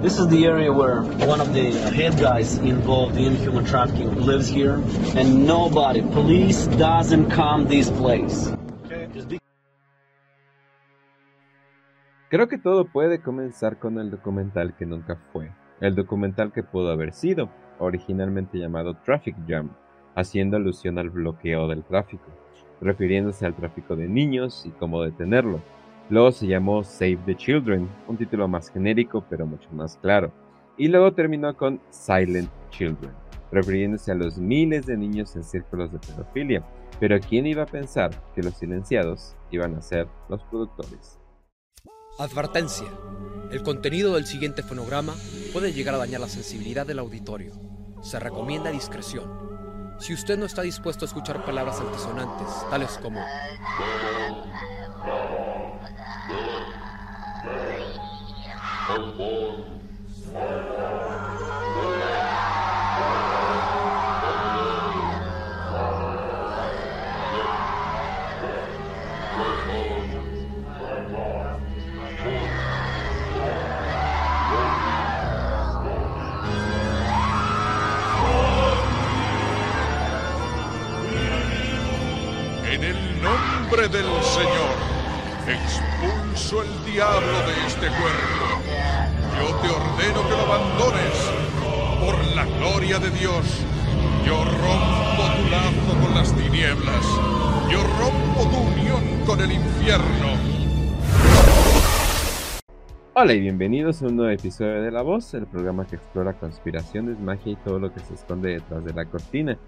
This is the area where one of the head guys involved in human trafficking lives here, and nobody, police doesn't come this place. Creo que todo puede comenzar con el documental que nunca fue, el documental que pudo haber sido, originalmente llamado Traffic Jam, haciendo alusión al bloqueo del tráfico, refiriéndose al tráfico de niños y cómo detenerlo. Luego se llamó Save the Children, un título más genérico pero mucho más claro. Y luego terminó con Silent Children, refiriéndose a los miles de niños en círculos de pedofilia. Pero ¿quién iba a pensar que los silenciados iban a ser los productores? Advertencia. El contenido del siguiente fonograma puede llegar a dañar la sensibilidad del auditorio. Se recomienda discreción. Si usted no está dispuesto a escuchar palabras altisonantes, tales como del Señor, expulso el diablo de este cuerpo. Ordeno que lo abandones. Por la gloria de Dios, yo rompo tu lazo con las tinieblas. Yo rompo tu unión con el infierno. Hola y bienvenidos a un nuevo episodio de La Voz, el programa que explora conspiraciones, magia y todo lo que se esconde detrás de la cortina.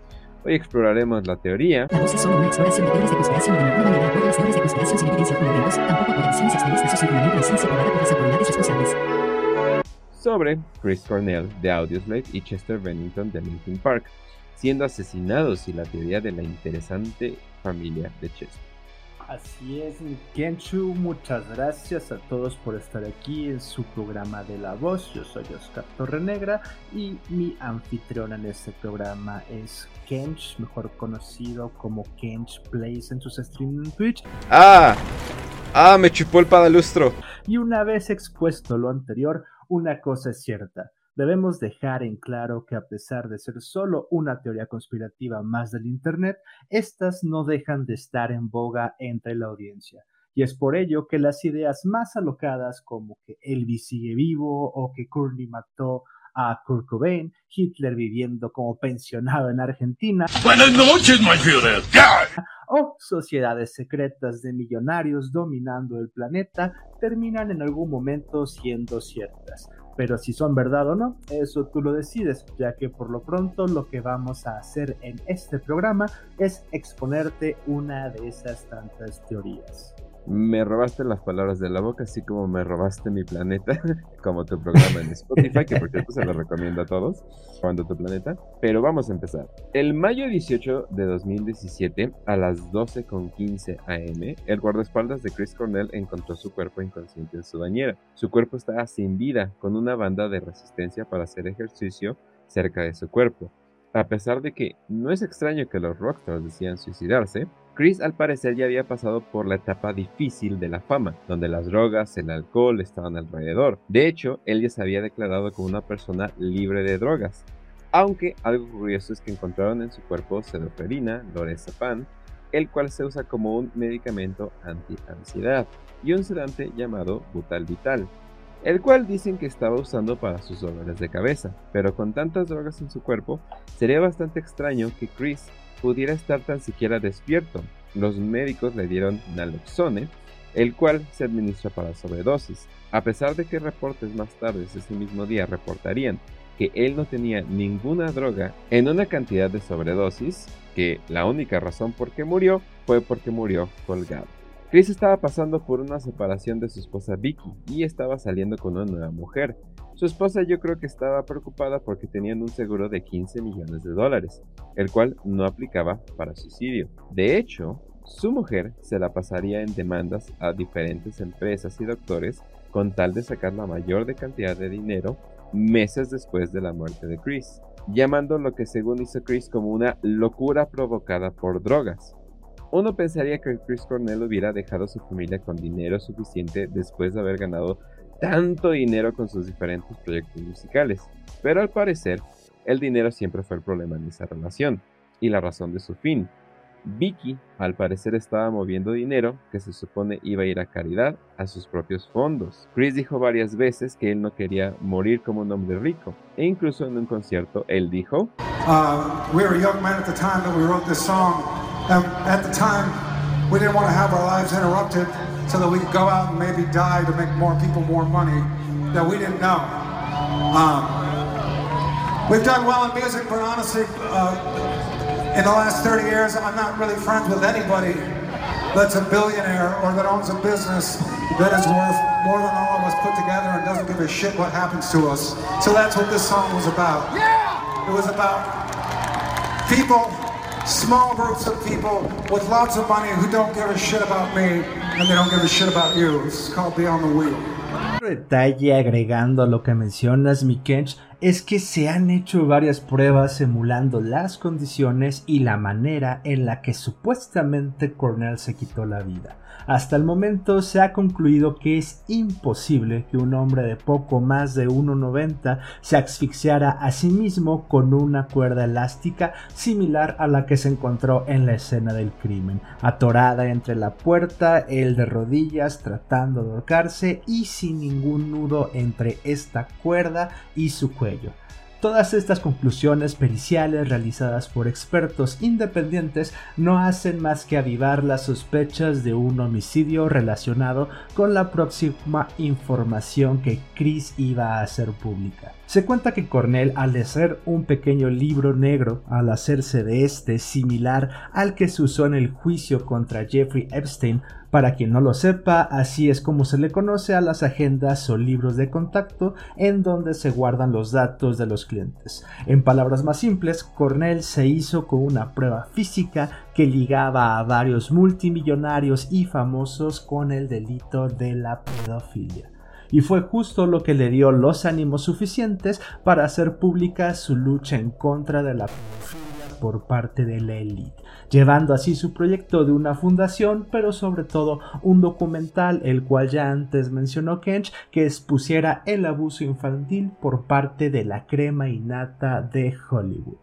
Hoy exploraremos la teoría. La voz es solo una exploración de teorías de conspiración de ninguna manera apoya las teorías de conspiración sin evidencia fundamentos, tampoco apoya decisiones extremistas o simplemente la ciencia probada por las autoridades responsables. Sobre Chris Cornell de Audioslave y Chester Bennington de Linkin Park, siendo asesinados y la teoría de la interesante familia de Chester. Así es, Kenshu, muchas gracias a todos por estar aquí en su programa de La Voz. Yo soy Oscar Torrenegra y mi anfitriona en este programa es Kench, mejor conocido como Kench Plays en sus streams en Twitch. ¡Ah! ¡Ah! Me chupó el padalustro. Y una vez expuesto lo anterior, una cosa es cierta. Debemos dejar en claro que a pesar de ser solo una teoría conspirativa más del Internet, estas no dejan de estar en boga entre la audiencia. Y es por ello que las ideas más alocadas como que Elvis sigue vivo o que Courtney mató a Kurt Cobain, Hitler viviendo como pensionado en Argentina. Buenas noches, my O sociedades secretas de millonarios dominando el planeta terminan en algún momento siendo ciertas. Pero si son verdad o no, eso tú lo decides, ya que por lo pronto lo que vamos a hacer en este programa es exponerte una de esas tantas teorías. Me robaste las palabras de la boca, así como me robaste mi planeta, como tu programa en Spotify, que por cierto se lo recomiendo a todos, cuando tu planeta. Pero vamos a empezar. El mayo 18 de 2017, a las 12.15 am, el guardaespaldas de Chris Cornell encontró su cuerpo inconsciente en su bañera. Su cuerpo estaba sin vida, con una banda de resistencia para hacer ejercicio cerca de su cuerpo. A pesar de que no es extraño que los rockstars decían suicidarse, Chris al parecer ya había pasado por la etapa difícil de la fama, donde las drogas, el alcohol estaban alrededor. De hecho, él ya se había declarado como una persona libre de drogas. Aunque algo curioso es que encontraron en su cuerpo sedoferina, lorazepam, el cual se usa como un medicamento anti-ansiedad, y un sedante llamado butal vital, el cual dicen que estaba usando para sus dolores de cabeza, pero con tantas drogas en su cuerpo, sería bastante extraño que Chris pudiera estar tan siquiera despierto. Los médicos le dieron naloxone, el cual se administra para sobredosis, a pesar de que reportes más tarde ese mismo día reportarían que él no tenía ninguna droga en una cantidad de sobredosis, que la única razón por qué murió fue porque murió colgado. Chris estaba pasando por una separación de su esposa Vicky y estaba saliendo con una nueva mujer. Su esposa yo creo que estaba preocupada porque tenían un seguro de 15 millones de dólares, el cual no aplicaba para suicidio. De hecho, su mujer se la pasaría en demandas a diferentes empresas y doctores con tal de sacar la mayor de cantidad de dinero meses después de la muerte de Chris, llamando lo que según hizo Chris como una locura provocada por drogas. Uno pensaría que Chris Cornell hubiera dejado a su familia con dinero suficiente después de haber ganado tanto dinero con sus diferentes proyectos musicales, pero al parecer el dinero siempre fue el problema en esa relación y la razón de su fin. Vicky, al parecer, estaba moviendo dinero que se supone iba a ir a caridad a sus propios fondos. Chris dijo varias veces que él no quería morir como un hombre rico, e incluso en un concierto él dijo: uh, We were young men at the time that we wrote this song, and at the time we didn't want to have our lives interrupted so that we could go out and maybe die to make more people more money that we didn't know. Um, we've done well in music, but honestly. Uh, in the last 30 years, I'm not really friends with anybody that's a billionaire or that owns a business that is worth more than all of us put together and doesn't give a shit what happens to us. So that's what this song was about. Yeah! It was about people, small groups of people with lots of money who don't give a shit about me and detalle agregando a lo que mencionas, Mikench, es que se han hecho varias pruebas emulando las condiciones y la manera en la que supuestamente Cornell se quitó la vida. Hasta el momento se ha concluido que es imposible que un hombre de poco más de 1,90 se asfixiara a sí mismo con una cuerda elástica similar a la que se encontró en la escena del crimen, atorada entre la puerta, él de rodillas tratando de ahorcarse y sin ningún nudo entre esta cuerda y su cuello. Todas estas conclusiones periciales realizadas por expertos independientes no hacen más que avivar las sospechas de un homicidio relacionado con la próxima información que Chris iba a hacer pública. Se cuenta que Cornell, al hacer un pequeño libro negro, al hacerse de este similar al que se usó en el juicio contra Jeffrey Epstein, para quien no lo sepa, así es como se le conoce a las agendas o libros de contacto en donde se guardan los datos de los clientes. En palabras más simples, Cornell se hizo con una prueba física que ligaba a varios multimillonarios y famosos con el delito de la pedofilia y fue justo lo que le dio los ánimos suficientes para hacer pública su lucha en contra de la pedofilia por parte de la élite llevando así su proyecto de una fundación, pero sobre todo un documental, el cual ya antes mencionó Kench, que expusiera el abuso infantil por parte de la crema innata de Hollywood.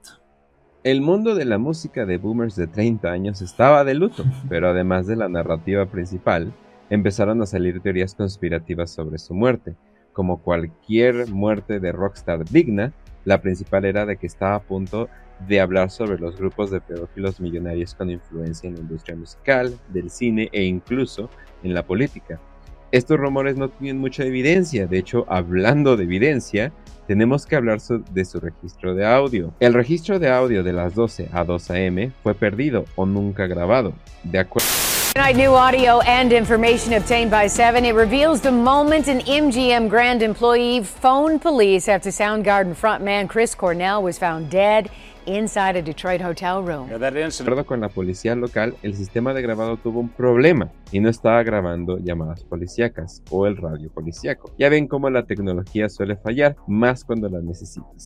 El mundo de la música de boomers de 30 años estaba de luto, pero además de la narrativa principal, empezaron a salir teorías conspirativas sobre su muerte. Como cualquier muerte de rockstar digna, la principal era de que estaba a punto de hablar sobre los grupos de pedófilos millonarios con influencia en la industria musical, del cine e incluso en la política. Estos rumores no tienen mucha evidencia, de hecho, hablando de evidencia, tenemos que hablar de su registro de audio. El registro de audio de las 12 a 2 am fue perdido o nunca grabado. De acuerdo Tonight, new audio and information obtained by 7. It reveals the moment an MGM Grand employee phoned police after Soundgarden frontman Chris Cornell was found dead inside a Detroit hotel room. De acuerdo con la policía local, el sistema de grabado tuvo un problema y no estaba grabando llamadas policíacas o el radio policíaco. Ya ven cómo la tecnología suele fallar, más cuando la necesitas.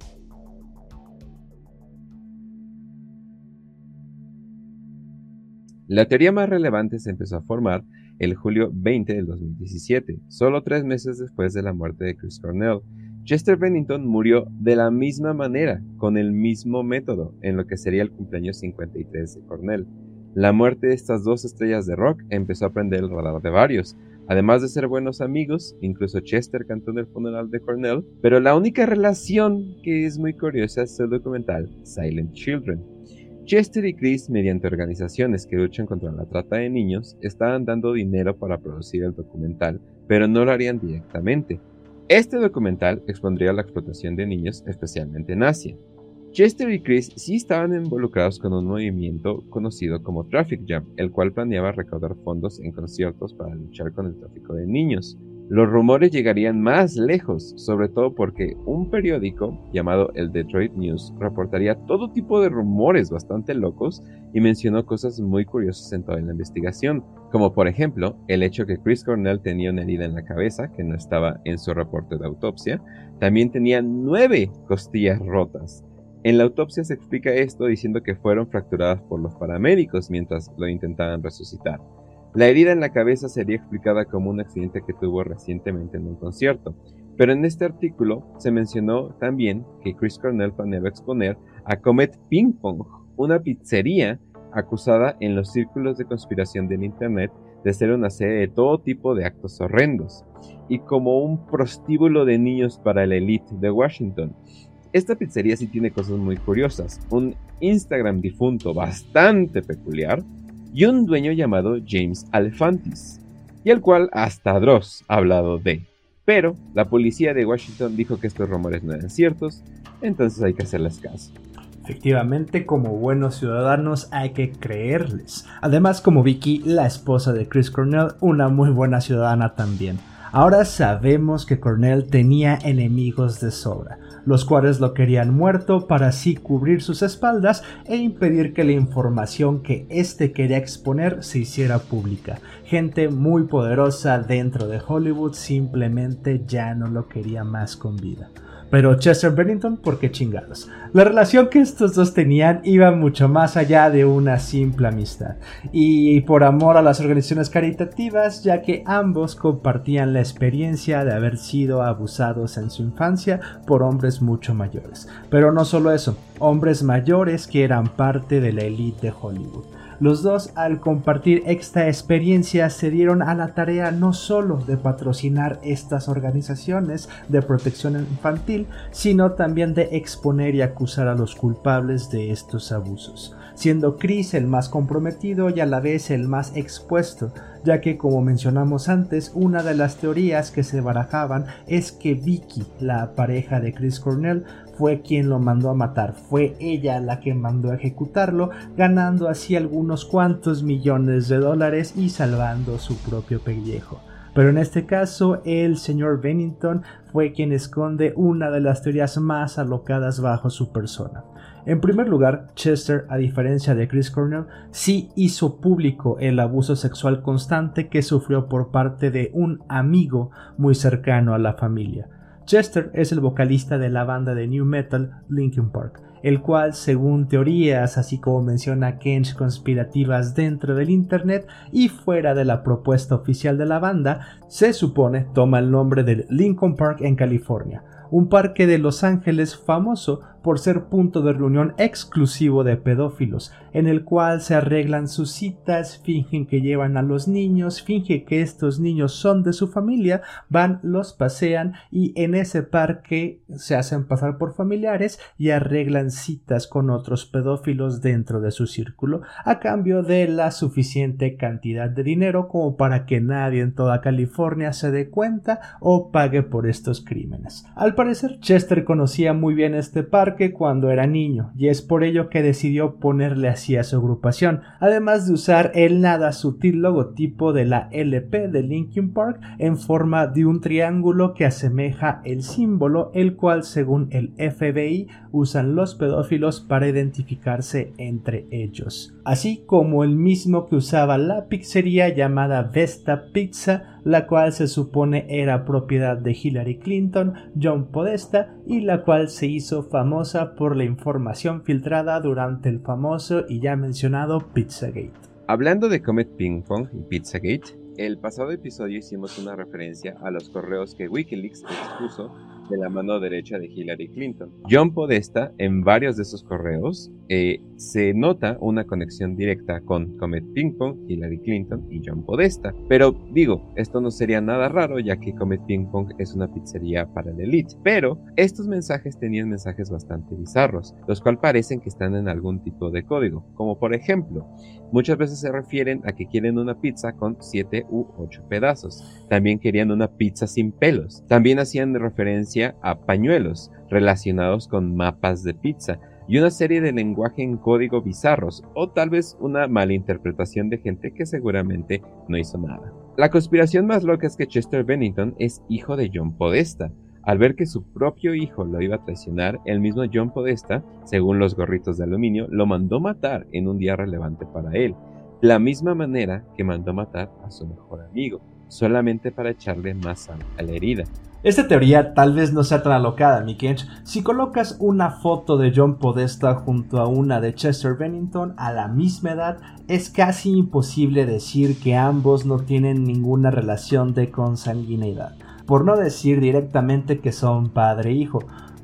La teoría más relevante se empezó a formar el julio 20 del 2017, solo tres meses después de la muerte de Chris Cornell, Chester Bennington murió de la misma manera, con el mismo método, en lo que sería el cumpleaños 53 de Cornell. La muerte de estas dos estrellas de rock empezó a prender el radar de varios. Además de ser buenos amigos, incluso Chester cantó en el funeral de Cornell, pero la única relación que es muy curiosa es el documental Silent Children. Chester y Chris, mediante organizaciones que luchan contra la trata de niños, estaban dando dinero para producir el documental, pero no lo harían directamente. Este documental expondría la explotación de niños, especialmente en Asia. Chester y Chris sí estaban involucrados con un movimiento conocido como Traffic Jam, el cual planeaba recaudar fondos en conciertos para luchar con el tráfico de niños. Los rumores llegarían más lejos, sobre todo porque un periódico llamado el Detroit News reportaría todo tipo de rumores bastante locos y mencionó cosas muy curiosas en toda la investigación, como por ejemplo el hecho que Chris Cornell tenía una herida en la cabeza que no estaba en su reporte de autopsia, también tenía nueve costillas rotas. En la autopsia se explica esto diciendo que fueron fracturadas por los paramédicos mientras lo intentaban resucitar. La herida en la cabeza sería explicada como un accidente que tuvo recientemente en un concierto, pero en este artículo se mencionó también que Chris Cornell planeaba exponer a Comet Ping Pong, una pizzería acusada en los círculos de conspiración del Internet de ser una serie de todo tipo de actos horrendos, y como un prostíbulo de niños para la elite de Washington. Esta pizzería sí tiene cosas muy curiosas, un Instagram difunto bastante peculiar, y un dueño llamado James Alefantis, y el cual hasta Dross ha hablado de. Pero la policía de Washington dijo que estos rumores no eran ciertos, entonces hay que hacerles caso. Efectivamente, como buenos ciudadanos hay que creerles. Además, como Vicky, la esposa de Chris Cornell, una muy buena ciudadana también. Ahora sabemos que Cornell tenía enemigos de sobra, los cuales lo querían muerto para así cubrir sus espaldas e impedir que la información que éste quería exponer se hiciera pública. Gente muy poderosa dentro de Hollywood simplemente ya no lo quería más con vida. Pero Chester Bennington, ¿por qué chingados? La relación que estos dos tenían iba mucho más allá de una simple amistad. Y por amor a las organizaciones caritativas, ya que ambos compartían la experiencia de haber sido abusados en su infancia por hombres mucho mayores. Pero no solo eso, hombres mayores que eran parte de la élite de Hollywood. Los dos, al compartir esta experiencia, se dieron a la tarea no solo de patrocinar estas organizaciones de protección infantil, sino también de exponer y acusar a los culpables de estos abusos, siendo Chris el más comprometido y a la vez el más expuesto, ya que como mencionamos antes, una de las teorías que se barajaban es que Vicky, la pareja de Chris Cornell, fue quien lo mandó a matar, fue ella la que mandó a ejecutarlo, ganando así algunos cuantos millones de dólares y salvando su propio pellejo. Pero en este caso, el señor Bennington fue quien esconde una de las teorías más alocadas bajo su persona. En primer lugar, Chester, a diferencia de Chris Cornell, sí hizo público el abuso sexual constante que sufrió por parte de un amigo muy cercano a la familia. Chester es el vocalista de la banda de new metal Linkin Park, el cual, según teorías, así como menciona Kench conspirativas dentro del Internet y fuera de la propuesta oficial de la banda, se supone toma el nombre del Linkin Park en California, un parque de Los Ángeles famoso por ser punto de reunión exclusivo de pedófilos, en el cual se arreglan sus citas, fingen que llevan a los niños, fingen que estos niños son de su familia, van, los pasean y en ese parque se hacen pasar por familiares y arreglan citas con otros pedófilos dentro de su círculo, a cambio de la suficiente cantidad de dinero como para que nadie en toda California se dé cuenta o pague por estos crímenes. Al parecer, Chester conocía muy bien este parque cuando era niño, y es por ello que decidió ponerle así a su agrupación, además de usar el nada sutil logotipo de la LP de Linkin Park en forma de un triángulo que asemeja el símbolo, el cual según el FBI usan los pedófilos para identificarse entre ellos, así como el mismo que usaba la pizzería llamada Vesta Pizza, la cual se supone era propiedad de Hillary Clinton, John Podesta y la cual se hizo famosa por la información filtrada durante el famoso y ya mencionado Pizzagate. Hablando de Comet Ping Pong y Pizzagate, el pasado episodio hicimos una referencia a los correos que Wikileaks expuso de la mano derecha de Hillary Clinton. John Podesta, en varios de esos correos, eh, se nota una conexión directa con Comet Ping Pong, Hillary Clinton y John Podesta. Pero digo, esto no sería nada raro ya que Comet Ping Pong es una pizzería para la elite. Pero estos mensajes tenían mensajes bastante bizarros, los cuales parecen que están en algún tipo de código. Como por ejemplo, muchas veces se refieren a que quieren una pizza con 7 u 8 pedazos. También querían una pizza sin pelos. También hacían referencia a pañuelos relacionados con mapas de pizza y una serie de lenguaje en código bizarros o tal vez una malinterpretación de gente que seguramente no hizo nada. La conspiración más loca es que Chester Bennington es hijo de John Podesta. Al ver que su propio hijo lo iba a traicionar, el mismo John Podesta, según los gorritos de aluminio, lo mandó matar en un día relevante para él, la misma manera que mandó matar a su mejor amigo, solamente para echarle más sal a la herida. Esta teoría tal vez no sea tan alocada, mi Kench. Si colocas una foto de John Podesta junto a una de Chester Bennington a la misma edad, es casi imposible decir que ambos no tienen ninguna relación de consanguinidad, por no decir directamente que son padre e hijo.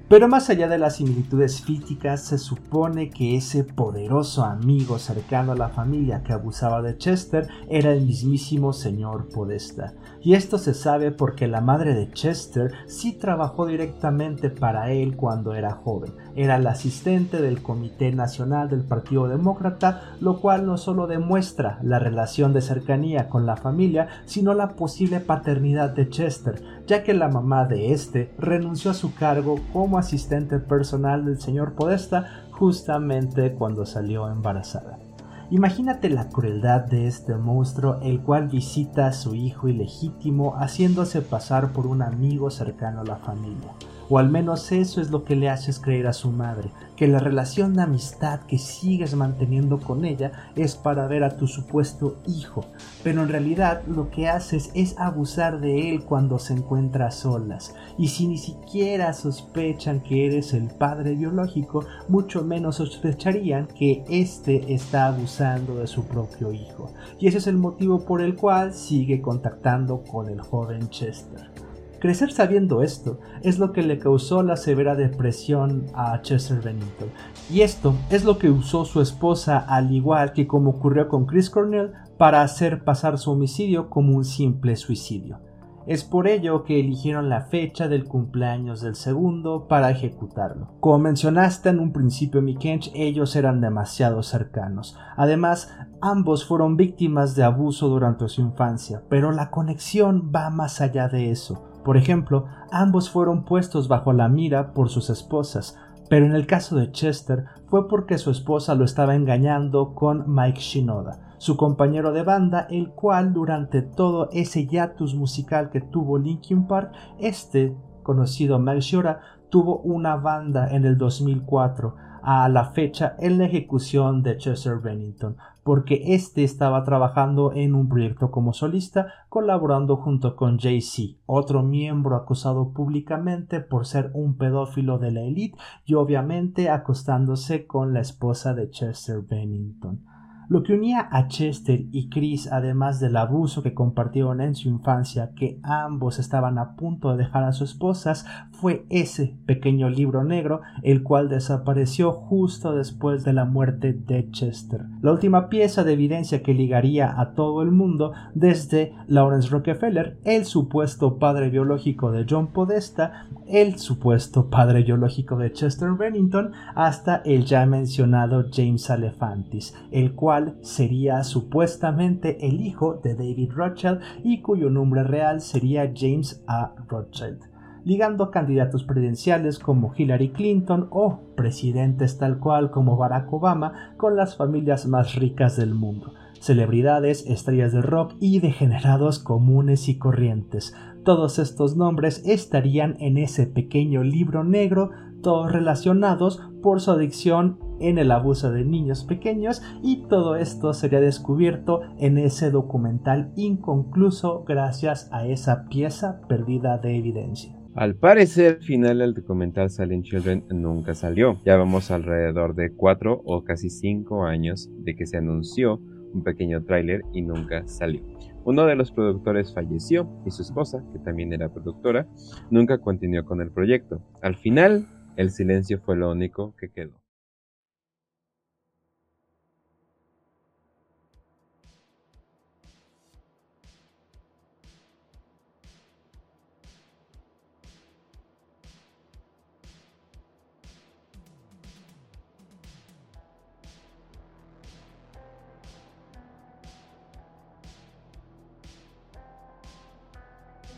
Pero más allá de las similitudes físicas, se supone que ese poderoso amigo cercano a la familia que abusaba de Chester era el mismísimo señor Podesta. Y esto se sabe porque la madre de Chester sí trabajó directamente para él cuando era joven. Era la asistente del Comité Nacional del Partido Demócrata, lo cual no solo demuestra la relación de cercanía con la familia, sino la posible paternidad de Chester, ya que la mamá de este renunció a su cargo como asistente personal del señor Podesta justamente cuando salió embarazada. Imagínate la crueldad de este monstruo, el cual visita a su hijo ilegítimo haciéndose pasar por un amigo cercano a la familia. O al menos eso es lo que le haces creer a su madre, que la relación de amistad que sigues manteniendo con ella es para ver a tu supuesto hijo, pero en realidad lo que haces es abusar de él cuando se encuentra a solas, y si ni siquiera sospechan que eres el padre biológico, mucho menos sospecharían que éste está abusando de su propio hijo, y ese es el motivo por el cual sigue contactando con el joven Chester. Crecer sabiendo esto es lo que le causó la severa depresión a Chester Bennington. Y esto es lo que usó su esposa, al igual que como ocurrió con Chris Cornell, para hacer pasar su homicidio como un simple suicidio. Es por ello que eligieron la fecha del cumpleaños del segundo para ejecutarlo. Como mencionaste en un principio, Mikench, ellos eran demasiado cercanos. Además, ambos fueron víctimas de abuso durante su infancia, pero la conexión va más allá de eso. Por ejemplo, ambos fueron puestos bajo la mira por sus esposas, pero en el caso de Chester fue porque su esposa lo estaba engañando con Mike Shinoda, su compañero de banda, el cual durante todo ese hiatus musical que tuvo Linkin Park, este conocido Mike Shinoda tuvo una banda en el 2004 a la fecha en la ejecución de Chester Bennington, porque éste estaba trabajando en un proyecto como solista, colaborando junto con Jay-Z, otro miembro acusado públicamente por ser un pedófilo de la élite y obviamente acostándose con la esposa de Chester Bennington. Lo que unía a Chester y Chris, además del abuso que compartieron en su infancia, que ambos estaban a punto de dejar a sus esposas, fue ese pequeño libro negro, el cual desapareció justo después de la muerte de Chester. La última pieza de evidencia que ligaría a todo el mundo, desde Lawrence Rockefeller, el supuesto padre biológico de John Podesta, el supuesto padre biológico de Chester Bennington, hasta el ya mencionado James Alefantis, el cual sería supuestamente el hijo de David Rothschild y cuyo nombre real sería James A. Rothschild, ligando candidatos presidenciales como Hillary Clinton o presidentes tal cual como Barack Obama con las familias más ricas del mundo celebridades, estrellas de rock y degenerados comunes y corrientes. Todos estos nombres estarían en ese pequeño libro negro, todos relacionados por su adicción en el abuso de niños pequeños y todo esto sería descubierto en ese documental inconcluso gracias a esa pieza perdida de evidencia. Al parecer, final del documental Silent Children nunca salió. Ya vamos alrededor de cuatro o casi cinco años de que se anunció un pequeño tráiler y nunca salió. Uno de los productores falleció y su esposa, que también era productora, nunca continuó con el proyecto. Al final, el silencio fue lo único que quedó.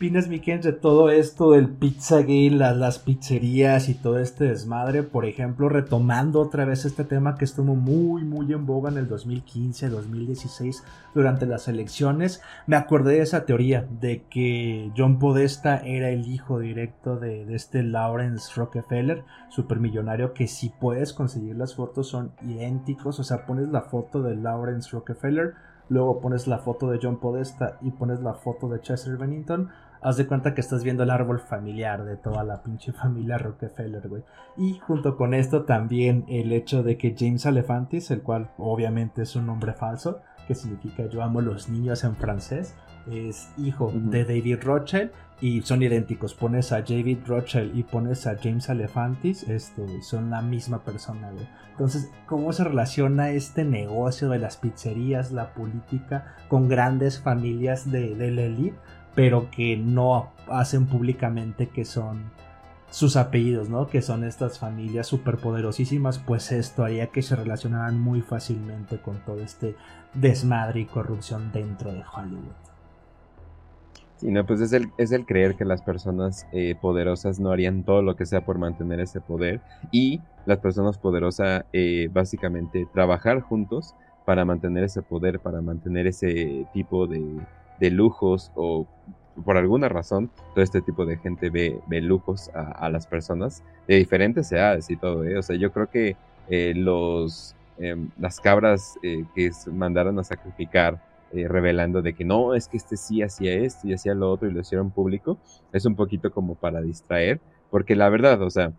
Opinas, Miken, de todo esto del Pizzagate, las, las pizzerías y todo este desmadre? Por ejemplo, retomando otra vez este tema que estuvo muy, muy en boga en el 2015, 2016, durante las elecciones. Me acordé de esa teoría de que John Podesta era el hijo directo de, de este Lawrence Rockefeller, supermillonario, que si puedes conseguir las fotos son idénticos. O sea, pones la foto de Lawrence Rockefeller luego pones la foto de John Podesta y pones la foto de Chester Bennington, haz de cuenta que estás viendo el árbol familiar de toda la pinche familia Rockefeller, güey. Y junto con esto también el hecho de que James Alefantis, el cual obviamente es un nombre falso, que significa yo amo los niños en francés, es hijo de David Rothschild y son idénticos. Pones a David Rothschild y pones a James Alefantis, este, son la misma persona, güey. Entonces, ¿cómo se relaciona este negocio de las pizzerías, la política, con grandes familias de, de la elite, pero que no hacen públicamente que son sus apellidos, ¿no? Que son estas familias superpoderosísimas, pues esto haría que se relacionaran muy fácilmente con todo este desmadre y corrupción dentro de Hollywood. Sí, no, pues es el, es el creer que las personas eh, poderosas no harían todo lo que sea por mantener ese poder y las personas poderosas eh, básicamente trabajar juntos para mantener ese poder, para mantener ese tipo de, de lujos o por alguna razón todo este tipo de gente ve, ve lujos a, las personas de diferentes edades y todo, ¿eh? O sea, yo creo que eh, los, em, las cabras que mandaron a sacrificar eh, revelando de que no, es que este sí hacía esto y hacía lo otro y lo hicieron público, es un poquito como para distraer, porque la verdad, o sea,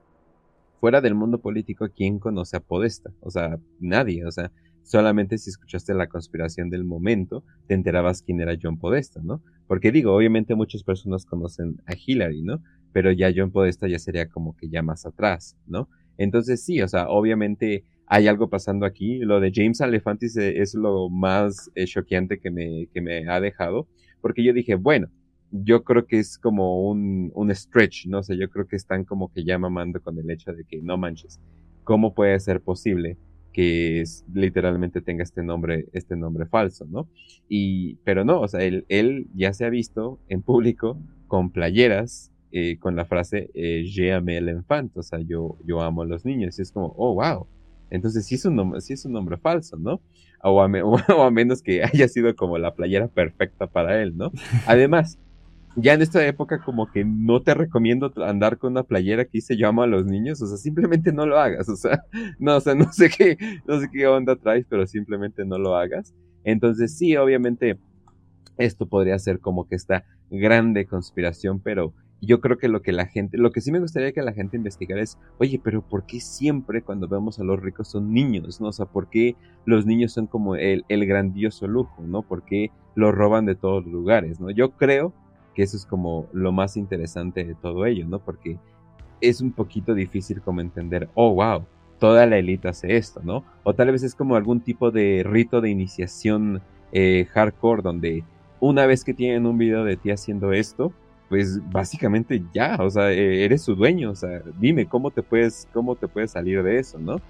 fuera del mundo político, ¿quién conoce a Podesta? O sea, nadie, o sea, solamente si escuchaste la conspiración del momento, te enterabas quién era John Podesta, ¿no? Porque digo, obviamente muchas personas conocen a Hillary, ¿no? Pero ya John Podesta ya sería como que ya más atrás, ¿no? Entonces sí, o sea, obviamente hay algo pasando aquí. Lo de James Alefantis eh, es lo más eh, choqueante que me, que me ha dejado, porque yo dije, bueno, yo creo que es como un, un stretch, no sé, yo creo que están como que ya mamando con el hecho de que no manches, ¿cómo puede ser posible que literalmente tenga este nombre, este nombre falso, ¿no? Y, pero no, o sea, él, él ya se ha visto en público con playeras eh, con la frase eh, Je amé el o sea, yo, yo amo a los niños, y es como, oh, wow, entonces sí es un nombre, sí es un nombre falso, ¿no? O a, menos que haya sido como la playera perfecta para él, ¿no? Además, ya en esta época como que no te recomiendo andar con una playera que dice yo amo a los niños, o sea, simplemente no lo hagas, o sea, no, o sea, no sé qué, no sé qué onda traes, pero simplemente no lo hagas. Entonces sí, obviamente esto podría ser como que esta grande conspiración, pero yo creo que lo que la gente, lo que sí me gustaría que la gente investigara es, oye, pero ¿por qué siempre cuando vemos a los ricos son niños, no? O sea, ¿por qué los niños son como el, grandioso lujo, no? ¿Por qué lo roban de todos los lugares, no? Yo creo que eso es como lo más interesante de todo ello, ¿no? Porque es un poquito difícil como entender, oh, wow, toda la élite hace esto, ¿no? O tal vez es como algún tipo de rito de iniciación eh, hardcore donde una vez que tienen un video de ti haciendo esto, pues básicamente ya, o sea, e, eres su dueño, o sea, dime cómo te puedes, cómo te puedes salir de eso, ¿no?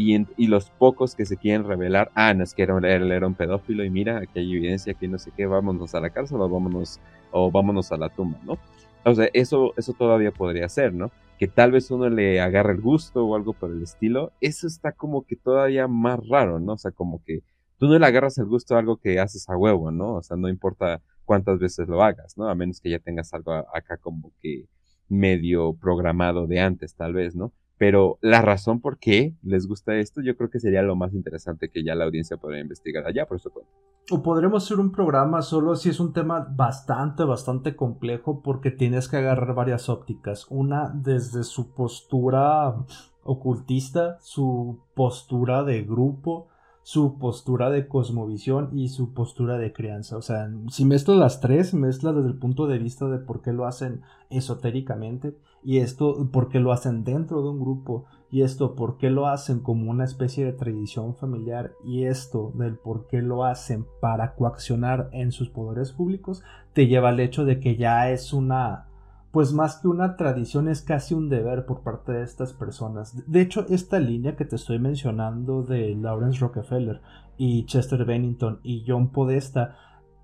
Y, los pocos que se quieren revelar, ah, no es que era, él era un pedófilo y mira, aquí hay evidencia, aquí no sé qué, vámonos a la cárcel o vámonos, o vámonos a la tumba, ¿no? O sea, eso, eso todavía podría ser, ¿no? Que tal vez uno le agarre el gusto o algo por el estilo, eso está como que todavía más raro, ¿no? O sea, como que tú no le agarras el gusto a algo que haces a huevo, ¿no? O sea, no importa cuántas veces lo hagas, ¿no? A menos que ya tengas algo acá como que medio programado de antes, tal vez, ¿no? Pero la razón por qué les gusta esto, yo creo que sería lo más interesante que ya la audiencia podría investigar allá, por supuesto. O podremos hacer un programa solo si es un tema bastante, bastante complejo porque tienes que agarrar varias ópticas. Una desde su postura ocultista, su postura de grupo, su postura de cosmovisión y su postura de crianza. O sea, si mezclas las tres, mezclas desde el punto de vista de por qué lo hacen esotéricamente y esto, por qué lo hacen dentro de un grupo y esto, por qué lo hacen como una especie de tradición familiar y esto del por qué lo hacen para coaccionar en sus poderes públicos, te lleva al hecho de que ya es una pues más que una tradición es casi un deber por parte de estas personas. De hecho, esta línea que te estoy mencionando de Lawrence Rockefeller y Chester Bennington y John Podesta,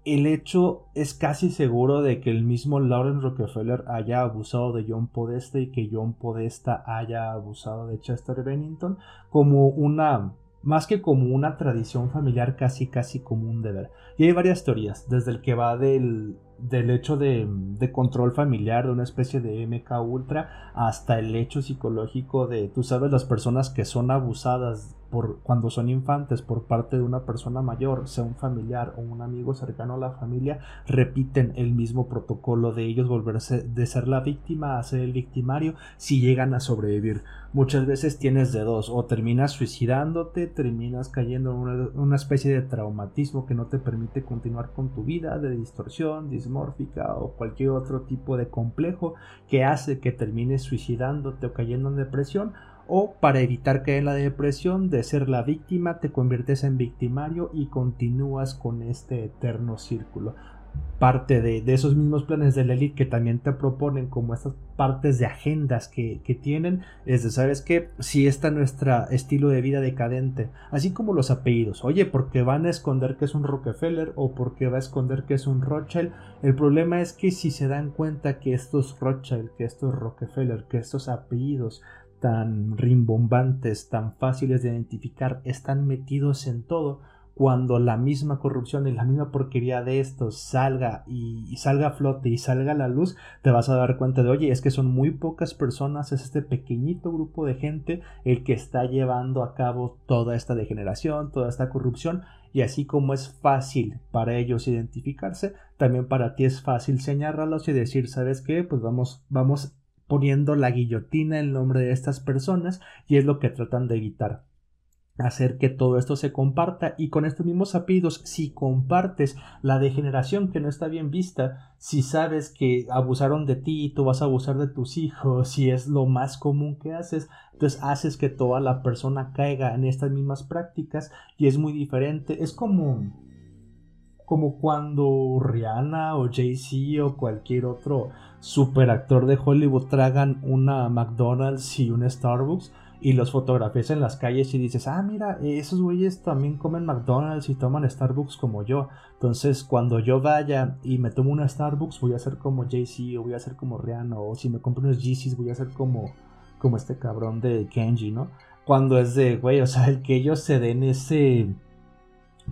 el hecho es casi seguro de que el mismo Lawrence Rockefeller haya abusado de John Podesta y que John Podesta haya abusado de Chester Bennington como una más que como una tradición familiar, casi casi como un deber. Y hay varias teorías, desde el que va del, del hecho de, de, control familiar, de una especie de MK Ultra, hasta el hecho psicológico de, tú sabes, las personas que son abusadas cuando son infantes por parte de una persona mayor, sea un familiar o un amigo cercano a la familia, repiten el mismo protocolo de ellos volverse de ser la víctima a ser el victimario si llegan a sobrevivir. Muchas veces tienes de dos, o terminas suicidándote, terminas cayendo en una, una especie de traumatismo que no te permite continuar con tu vida, de distorsión, dismórfica o cualquier otro tipo de complejo que hace que termines suicidándote o cayendo en depresión, o para evitar caer en la depresión de ser la víctima te conviertes en victimario y continúas con este eterno círculo. Parte de, esos mismos planes de la elite que también te proponen como estas partes de agendas que, tienen es de sabes que si está nuestro estilo de vida decadente. Así como los apellidos. Oye porque van a esconder que es un Rockefeller o porque va a esconder que es un Rothschild el problema es que si se dan cuenta que estos Rothschild que estos Rockefeller que estos apellidos tan rimbombantes, tan fáciles de identificar, están metidos en todo, cuando la misma corrupción y la misma porquería de estos salga y, salga a flote y salga a la luz, te vas a dar cuenta de, oye, es que son muy pocas personas, es este pequeñito grupo de gente el que está llevando a cabo toda esta degeneración, toda esta corrupción, y así como es fácil para ellos identificarse, también para ti es fácil señalarlos y decir, ¿sabes qué? Pues vamos, vamos poniendo la guillotina en nombre de estas personas y es lo que tratan de evitar. Hacer que todo esto se comparta y con estos mismos apellidos si compartes la degeneración que no está bien vista si sabes que abusaron de ti tú vas a abusar de tus hijos si es lo más común que haces entonces haces que toda la persona caiga en estas mismas prácticas y es muy diferente. Es como como cuando Rihanna o Jay-Z o cualquier otro superactor de Hollywood tragan una McDonald's y un Starbucks y los fotografías en las calles y dices, ah, mira, esos güeyes también comen McDonald's y toman Starbucks como yo. Entonces, cuando yo vaya y me tomo una Starbucks, voy a ser como Jay-Z o voy a ser como Rihanna o si me compro unos Yeezys, voy a ser como, como este cabrón de Kenji, ¿no? Cuando es de, güey, o sea, el que ellos se den ese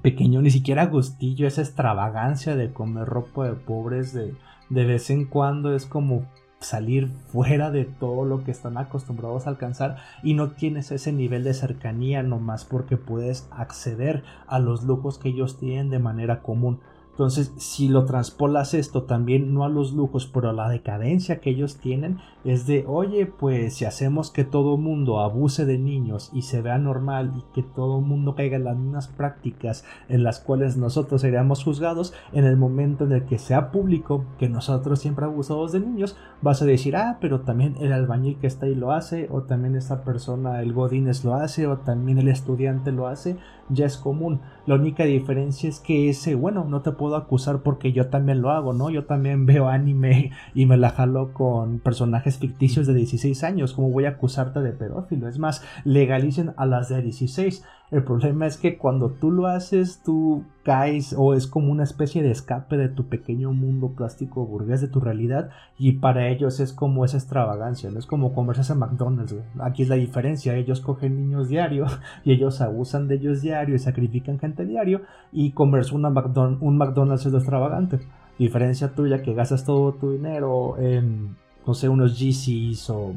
pequeño, ni siquiera gustillo, esa extravagancia de comer ropa de pobres de, de vez en cuando es como salir fuera de todo lo que están acostumbrados a alcanzar y no tienes ese nivel de cercanía nomás porque puedes acceder a los lujos que ellos tienen de manera común. Entonces, si lo transpolas esto también, no a los lujos, pero a la decadencia que ellos tienen, es de, oye, pues si hacemos que todo mundo abuse de niños y se vea normal y que todo mundo caiga en las mismas prácticas en las cuales nosotros seríamos juzgados, en el momento en el que sea público que nosotros siempre abusamos de niños, vas a decir, ah, pero también el albañil que está ahí lo hace, o también esa persona, el Godínez lo hace, o también el estudiante lo hace, ya es común. La única diferencia es que ese, bueno, no te puedo acusar porque yo también lo hago, ¿no? Yo también veo anime y me la jalo con personajes ficticios de 16 años. ¿Cómo voy a acusarte de pedófilo? Es más, legalicen a las de 16. El problema es que cuando tú lo haces, tú caes o es como una especie de escape de tu pequeño mundo plástico burgués de tu realidad y para ellos es como esa extravagancia, no es como comerse en McDonald's. Aquí es la diferencia, ellos cogen niños diario y ellos abusan de ellos diario y sacrifican gente diario y comerse una un McDonald's es extravagante. Diferencia tuya que gastas todo tu dinero en, no sé, unos GCs o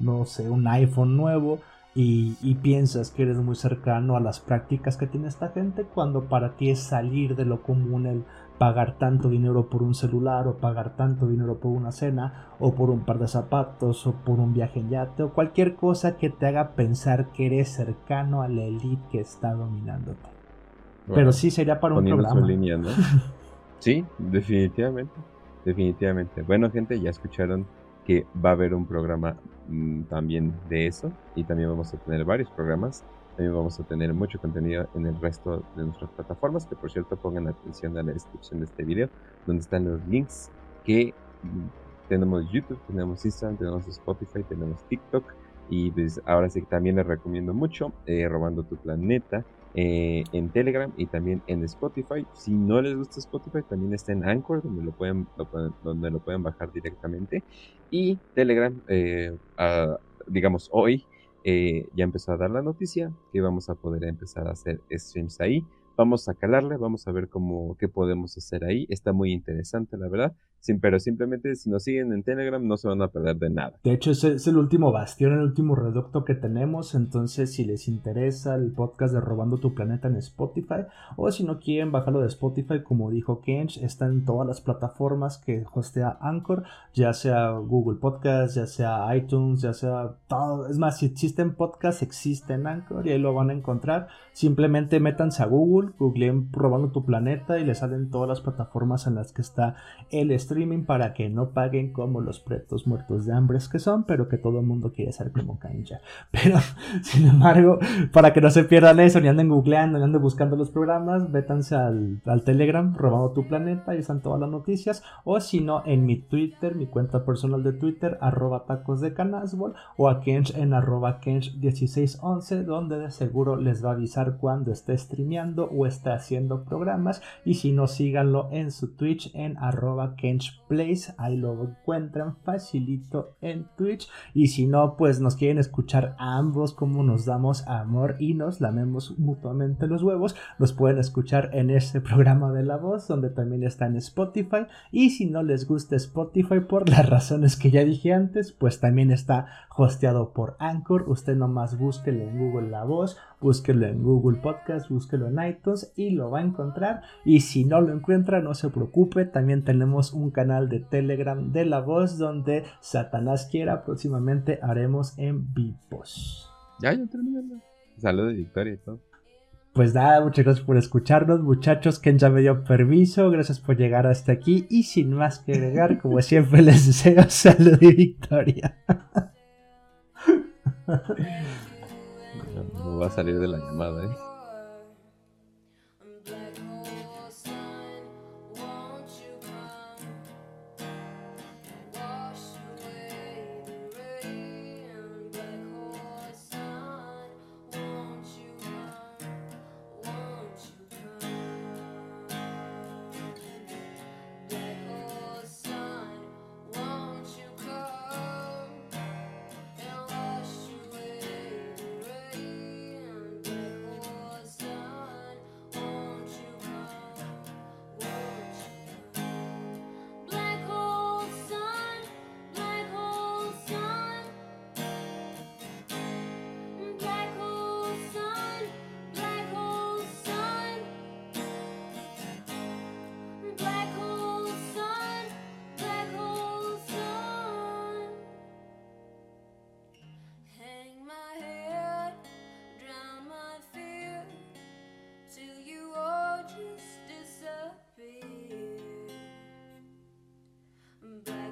no sé, un iPhone nuevo y, piensas que eres muy cercano a las prácticas que tiene esta gente cuando para ti es salir de lo común el pagar tanto dinero por un celular o pagar tanto dinero por una cena o por un par de zapatos o por un viaje en yate o cualquier cosa que te haga pensar que eres cercano a la elite que está dominándote. Pero sí sería para un programa. sí, definitivamente. Definitivamente. Bueno, gente, ya escucharon que va a haber un programa mm, también de eso y también vamos a tener varios programas. También vamos a tener mucho contenido en el resto de nuestras plataformas, que por cierto pongan atención a la descripción de este video, donde están los links que mm, tenemos YouTube, tenemos Instagram, tenemos Spotify, tenemos TikTok y pues ahora sí también les recomiendo mucho eh, Robando tu Planeta, eh, en Telegram y también en Spotify. Si no les gusta Spotify, también está en Anchor, donde lo pueden, donde lo pueden bajar directamente. Y Telegram, eh, digamos, hoy eh, ya empezó a dar la noticia que vamos a poder empezar a hacer streams ahí. Vamos a calarle, vamos a ver cómo, qué podemos hacer ahí. Está muy interesante, la verdad. Sin, pero simplemente si nos siguen en Telegram no se van a perder de nada. De hecho, ese es el último bastión, el último reducto que tenemos. Entonces, si les interesa el podcast de Robando tu Planeta en Spotify, o si no quieren bajarlo de Spotify, como dijo Kench, está en todas las plataformas que hostea Anchor, ya sea Google Podcast, ya sea iTunes, ya sea todo. Es más, si existen podcasts, existen Anchor y ahí lo van a encontrar. Simplemente métanse a Google, googleen Robando tu Planeta y les salen todas las plataformas en las que está el streaming para que no paguen como los pretos muertos de hambre que son, pero que todo el mundo quiere ser como Kainja. Pero, sin embargo, para que no se pierdan eso, ni anden googleando, ni anden buscando los programas, vétanse al, al Telegram, robando tu planeta, y están todas las noticias, o si no, en mi Twitter, mi cuenta personal de Twitter, arroba tacos de canasbol, o a Kench en arroba Kench1611, donde de seguro les va a avisar cuando esté streameando o esté haciendo programas, y si no, síganlo en su Twitch en arroba Kench Place, ahí lo encuentran facilito en Twitch. Y si no, pues nos quieren escuchar ambos como nos damos amor y nos lamemos mutuamente los huevos, los pueden escuchar en este programa de la voz, donde también está en Spotify. Y si no les gusta Spotify por las razones que ya dije antes, pues también está hosteado por Anchor. Usted nomás búsquelo en Google La Voz, búsquelo en Google Podcast, búsquelo en iTunes y lo va a encontrar. Y si no lo encuentra, no se preocupe, también tenemos un canal de Telegram de La Voz donde Satanás quiera próximamente haremos en vivos. Ya, ya terminé. Saludos de victoria y todo. Pues nada, muchas gracias por escucharnos, muchachos. Ken ya me dio permiso, gracias por llegar hasta aquí. Y sin más que agregar, como siempre, les deseo salud y victoria. No va a salir de la llamada, ¿eh? back.